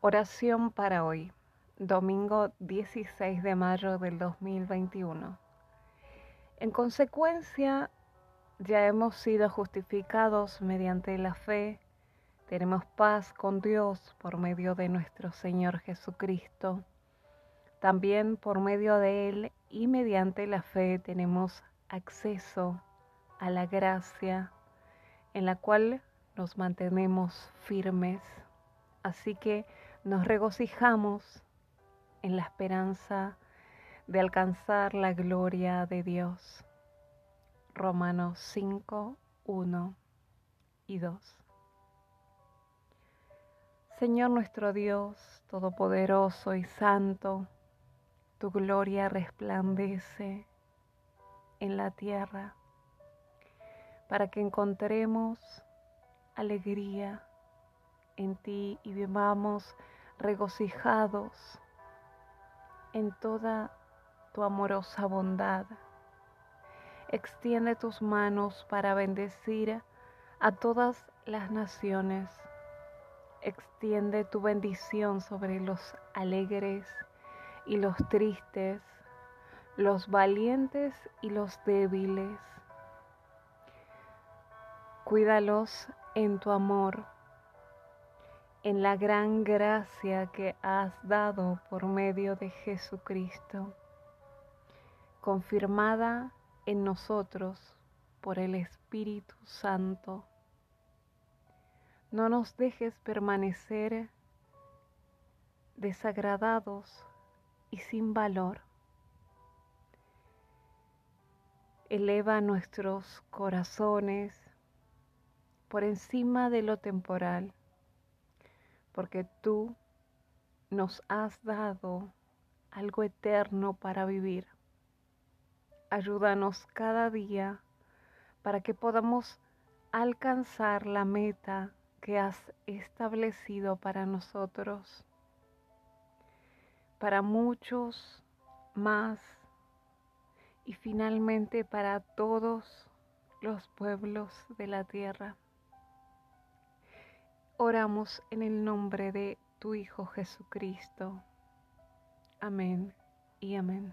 Oración para hoy, domingo 16 de mayo del 2021. En consecuencia, ya hemos sido justificados mediante la fe, tenemos paz con Dios por medio de nuestro Señor Jesucristo. También por medio de Él y mediante la fe tenemos acceso a la gracia en la cual nos mantenemos firmes. Así que nos regocijamos en la esperanza de alcanzar la gloria de Dios. Romanos 5, 1 y 2. Señor nuestro Dios, Todopoderoso y Santo, tu gloria resplandece en la tierra para que encontremos alegría en ti y vivamos regocijados en toda tu amorosa bondad. Extiende tus manos para bendecir a todas las naciones. Extiende tu bendición sobre los alegres y los tristes, los valientes y los débiles. Cuídalos en tu amor en la gran gracia que has dado por medio de Jesucristo, confirmada en nosotros por el Espíritu Santo. No nos dejes permanecer desagradados y sin valor. Eleva nuestros corazones por encima de lo temporal porque tú nos has dado algo eterno para vivir. Ayúdanos cada día para que podamos alcanzar la meta que has establecido para nosotros, para muchos más y finalmente para todos los pueblos de la tierra. Oramos en el nombre de tu Hijo Jesucristo. Amén y amén.